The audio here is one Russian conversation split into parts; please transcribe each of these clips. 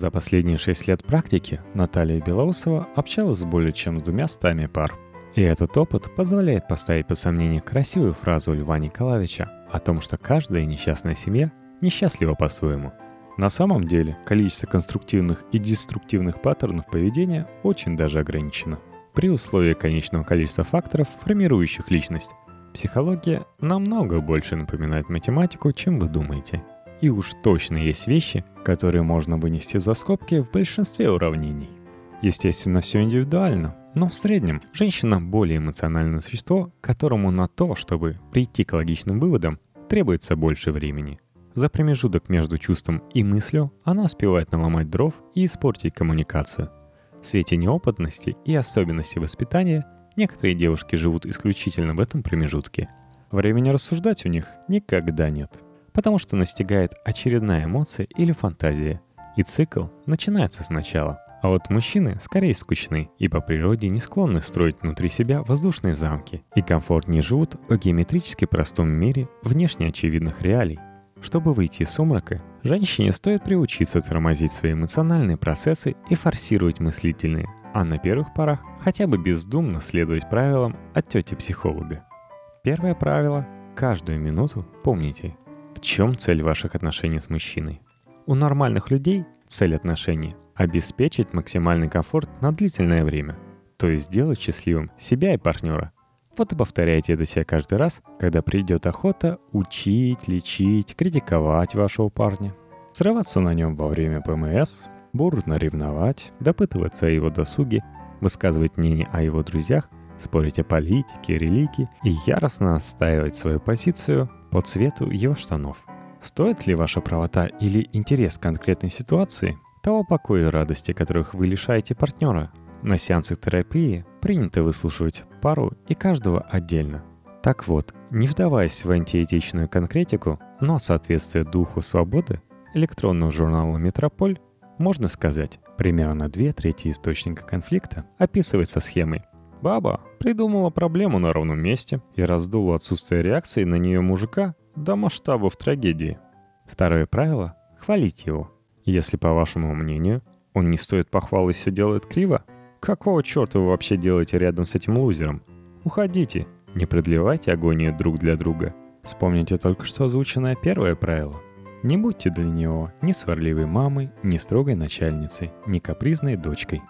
За последние шесть лет практики Наталья Белоусова общалась с более чем с двумя стами пар. И этот опыт позволяет поставить под сомнение красивую фразу Льва Николаевича о том, что каждая несчастная семья несчастлива по-своему. На самом деле, количество конструктивных и деструктивных паттернов поведения очень даже ограничено. При условии конечного количества факторов, формирующих личность, психология намного больше напоминает математику, чем вы думаете – и уж точно есть вещи, которые можно вынести за скобки в большинстве уравнений. Естественно, все индивидуально, но в среднем женщина более эмоциональное существо, которому на то, чтобы прийти к логичным выводам, требуется больше времени. За промежуток между чувством и мыслью она успевает наломать дров и испортить коммуникацию. В свете неопытности и особенностей воспитания некоторые девушки живут исключительно в этом промежутке. Времени рассуждать у них никогда нет потому что настигает очередная эмоция или фантазия, и цикл начинается сначала. А вот мужчины скорее скучны и по природе не склонны строить внутри себя воздушные замки и комфортнее живут в геометрически простом мире внешне очевидных реалий. Чтобы выйти из сумрака, женщине стоит приучиться тормозить свои эмоциональные процессы и форсировать мыслительные, а на первых порах хотя бы бездумно следовать правилам от тети-психолога. Первое правило – каждую минуту помните, чем цель ваших отношений с мужчиной? У нормальных людей цель отношений – обеспечить максимальный комфорт на длительное время, то есть сделать счастливым себя и партнера. Вот и повторяйте это себе каждый раз, когда придет охота учить, лечить, критиковать вашего парня. Срываться на нем во время ПМС, бурно ревновать, допытываться о его досуге, высказывать мнение о его друзьях, спорить о политике, религии и яростно отстаивать свою позицию по цвету его штанов. Стоит ли ваша правота или интерес к конкретной ситуации того покоя и радости, которых вы лишаете партнера? На сеансах терапии принято выслушивать пару и каждого отдельно. Так вот, не вдаваясь в антиэтичную конкретику, но соответствуя духу свободы, электронного журнала «Метрополь» можно сказать, примерно две трети источника конфликта описывается схемой Баба придумала проблему на ровном месте и раздула отсутствие реакции на нее мужика до масштабов трагедии. Второе правило — хвалить его. Если, по вашему мнению, он не стоит похвалы и все делает криво, какого черта вы вообще делаете рядом с этим лузером? Уходите, не продлевайте агонию друг для друга. Вспомните только что озвученное первое правило. Не будьте для него ни сварливой мамой, ни строгой начальницей, ни капризной дочкой.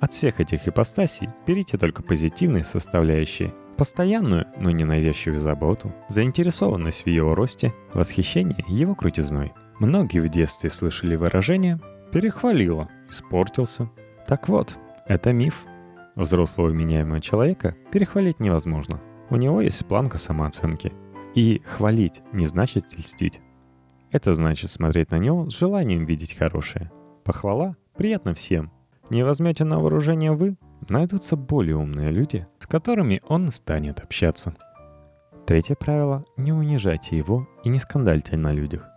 От всех этих ипостасей берите только позитивные составляющие. Постоянную, но ненавязчивую заботу, заинтересованность в его росте, восхищение его крутизной. Многие в детстве слышали выражение «перехвалило», «испортился». Так вот, это миф. Взрослого меняемого человека перехвалить невозможно. У него есть планка самооценки. И хвалить не значит льстить. Это значит смотреть на него с желанием видеть хорошее. Похвала приятна всем, не возьмете на вооружение вы, найдутся более умные люди, с которыми он станет общаться. Третье правило – не унижайте его и не скандальте на людях.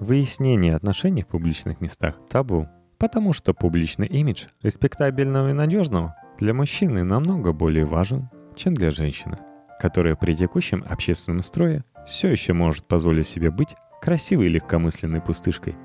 Выяснение отношений в публичных местах – табу, потому что публичный имидж респектабельного и надежного для мужчины намного более важен, чем для женщины, которая при текущем общественном строе все еще может позволить себе быть красивой легкомысленной пустышкой.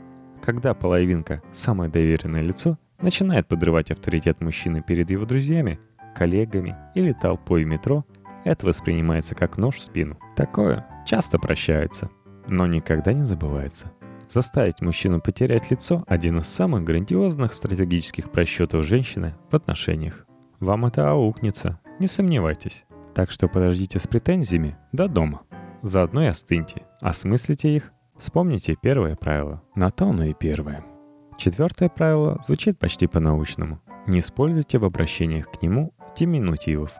Когда половинка – самое доверенное лицо – начинает подрывать авторитет мужчины перед его друзьями, коллегами или толпой в метро, это воспринимается как нож в спину. Такое часто прощается, но никогда не забывается. Заставить мужчину потерять лицо – один из самых грандиозных стратегических просчетов женщины в отношениях. Вам это аукнется, не сомневайтесь. Так что подождите с претензиями до дома. Заодно и остыньте, осмыслите их, вспомните первое правило. На то оно и первое. Четвертое правило звучит почти по-научному. Не используйте в обращениях к нему диминутивов.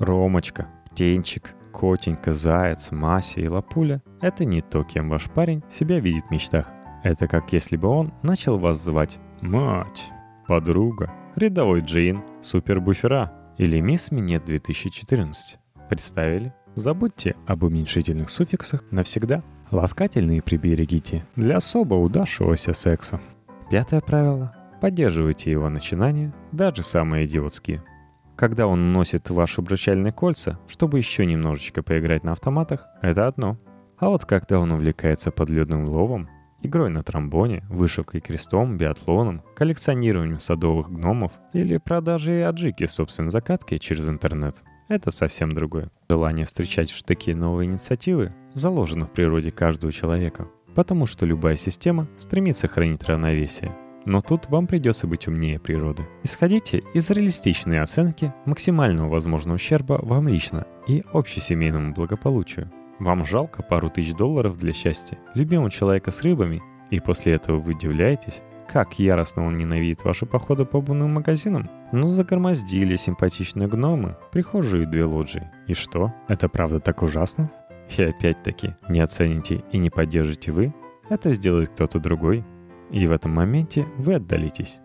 Ромочка, птенчик, котенька, заяц, Мася и лапуля – это не то, кем ваш парень себя видит в мечтах. Это как если бы он начал вас звать «Мать», «Подруга», «Рядовой Джейн», «Супербуфера» или «Мисс Минет 2014». Представили? Забудьте об уменьшительных суффиксах навсегда. Ласкательные приберегите для особо удавшегося секса. Пятое правило. Поддерживайте его начинания, даже самые идиотские. Когда он носит ваши обручальные кольца, чтобы еще немножечко поиграть на автоматах, это одно. А вот когда он увлекается подледным ловом игрой на тромбоне, вышивкой крестом, биатлоном, коллекционированием садовых гномов или продажей аджики собственной закатки через интернет. Это совсем другое. Желание встречать в штыки новые инициативы заложено в природе каждого человека, потому что любая система стремится хранить равновесие. Но тут вам придется быть умнее природы. Исходите из реалистичной оценки максимального возможного ущерба вам лично и общесемейному благополучию. Вам жалко пару тысяч долларов для счастья, любимого человека с рыбами, и после этого вы удивляетесь, как яростно он ненавидит ваши походы по обувным магазинам? Ну, загромоздили симпатичные гномы, прихожие две лоджии. И что? Это правда так ужасно? И опять-таки, не оцените и не поддержите вы, это сделает кто-то другой. И в этом моменте вы отдалитесь.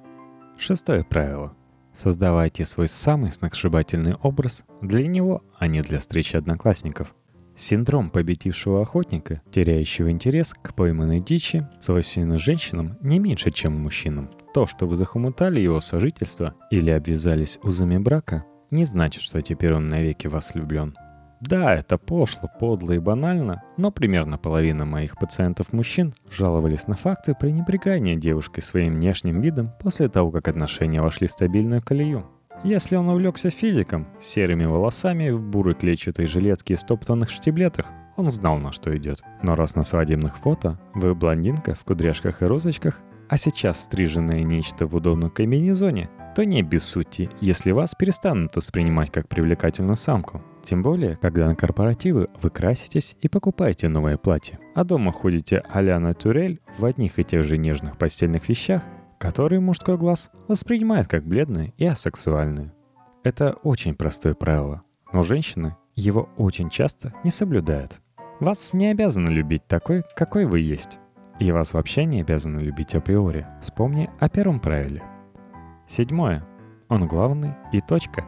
Шестое правило. Создавайте свой самый сногсшибательный образ для него, а не для встречи одноклассников – Синдром победившего охотника, теряющего интерес к пойманной дичи, свойственен женщинам не меньше, чем мужчинам. То, что вы захомутали его сожительство или обвязались узами брака, не значит, что теперь он навеки вас влюблен. Да, это пошло, подло и банально, но примерно половина моих пациентов-мужчин жаловались на факты пренебрегания девушкой своим внешним видом после того, как отношения вошли в стабильную колею. Если он увлекся физиком, серыми волосами, в бурой клетчатой жилетке и стоптанных штиблетах, он знал, на что идет. Но раз на свадебных фото вы блондинка в кудряшках и розочках, а сейчас стриженное нечто в удобном комбинезоне, то не без сути, если вас перестанут воспринимать как привлекательную самку. Тем более, когда на корпоративы вы краситесь и покупаете новое платье, а дома ходите а-ля натюрель в одних и тех же нежных постельных вещах, которые мужской глаз воспринимает как бледные и асексуальные. Это очень простое правило, но женщины его очень часто не соблюдают. Вас не обязаны любить такой, какой вы есть. И вас вообще не обязаны любить априори. Вспомни о первом правиле. Седьмое. Он главный и точка.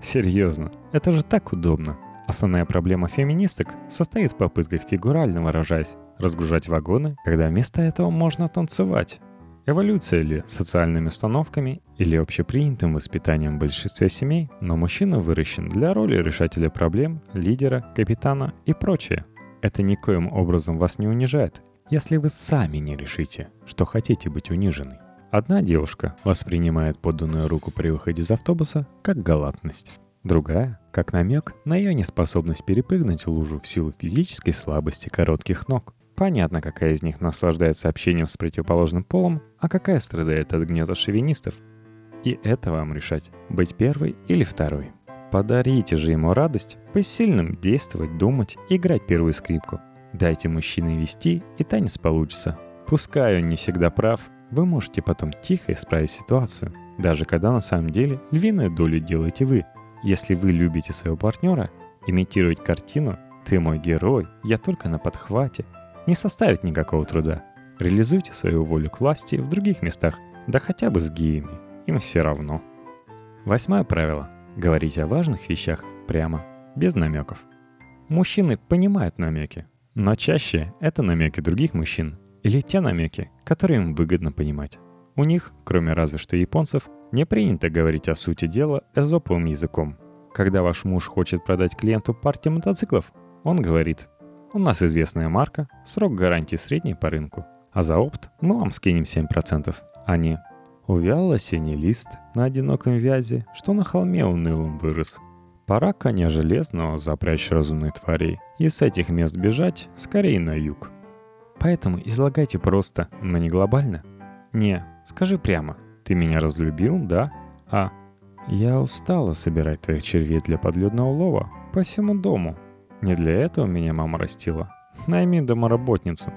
Серьезно, это же так удобно. Основная проблема феминисток состоит в попытках фигурально выражаясь, разгружать вагоны, когда вместо этого можно танцевать. Эволюция ли социальными установками или общепринятым воспитанием в большинстве семей, но мужчина выращен для роли решателя проблем, лидера, капитана и прочее. Это никоим образом вас не унижает, если вы сами не решите, что хотите быть униженной. Одна девушка воспринимает поданную руку при выходе из автобуса как галатность. Другая — как намек на ее неспособность перепрыгнуть лужу в силу физической слабости коротких ног. Понятно, какая из них наслаждается общением с противоположным полом, а какая страдает от гнета шовинистов. И это вам решать, быть первой или второй. Подарите же ему радость посильным действовать, думать, играть первую скрипку. Дайте мужчине вести, и танец получится. Пускай он не всегда прав, вы можете потом тихо исправить ситуацию, даже когда на самом деле львиную долю делаете вы. Если вы любите своего партнера, имитировать картину «ты мой герой, я только на подхвате», не составит никакого труда. Реализуйте свою волю к власти в других местах, да хотя бы с геями, им все равно. Восьмое правило. Говорите о важных вещах прямо, без намеков. Мужчины понимают намеки, но чаще это намеки других мужчин или те намеки, которые им выгодно понимать. У них, кроме разве что японцев, не принято говорить о сути дела эзоповым языком. Когда ваш муж хочет продать клиенту партию мотоциклов, он говорит у нас известная марка, срок гарантии средний по рынку. А за опт мы вам скинем 7%, а не Увял осенний лист на одиноком вязе, что на холме унылым вырос. Пора коня железного запрячь разумной тварей, и с этих мест бежать скорее на юг. Поэтому излагайте просто, но не глобально. Не, скажи прямо, ты меня разлюбил, да? А, я устала собирать твоих червей для подледного лова по всему дому, не для этого меня мама растила. Найми домоработницу.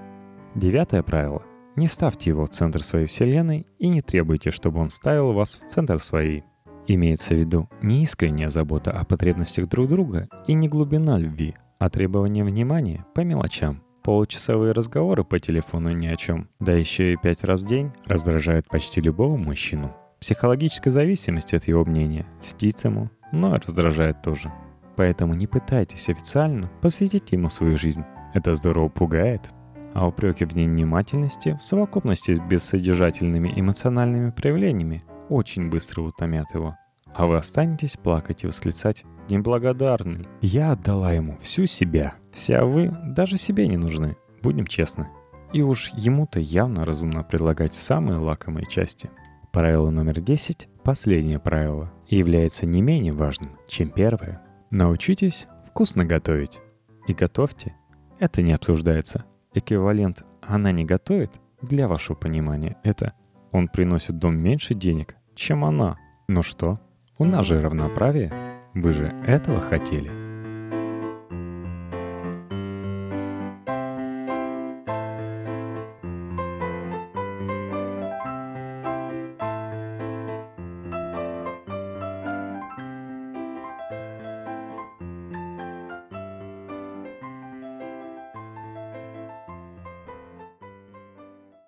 Девятое правило. Не ставьте его в центр своей вселенной и не требуйте, чтобы он ставил вас в центр своей. Имеется в виду не искренняя забота о потребностях друг друга и не глубина любви, а требование внимания по мелочам. Получасовые разговоры по телефону ни о чем, да еще и пять раз в день раздражают почти любого мужчину. Психологическая зависимость от его мнения льстит ему, но раздражает тоже. Поэтому не пытайтесь официально посвятить ему свою жизнь. Это здорово пугает. А упреки в невнимательности в совокупности с бессодержательными эмоциональными проявлениями очень быстро утомят его. А вы останетесь плакать и восклицать «Неблагодарный! Я отдала ему всю себя! Вся вы даже себе не нужны, будем честны!» И уж ему-то явно разумно предлагать самые лакомые части. Правило номер 10, последнее правило, является не менее важным, чем первое. Научитесь вкусно готовить. И готовьте. Это не обсуждается. Эквивалент «она не готовит» для вашего понимания это «он приносит дом меньше денег, чем она». Ну что, у нас же равноправие. Вы же этого хотели.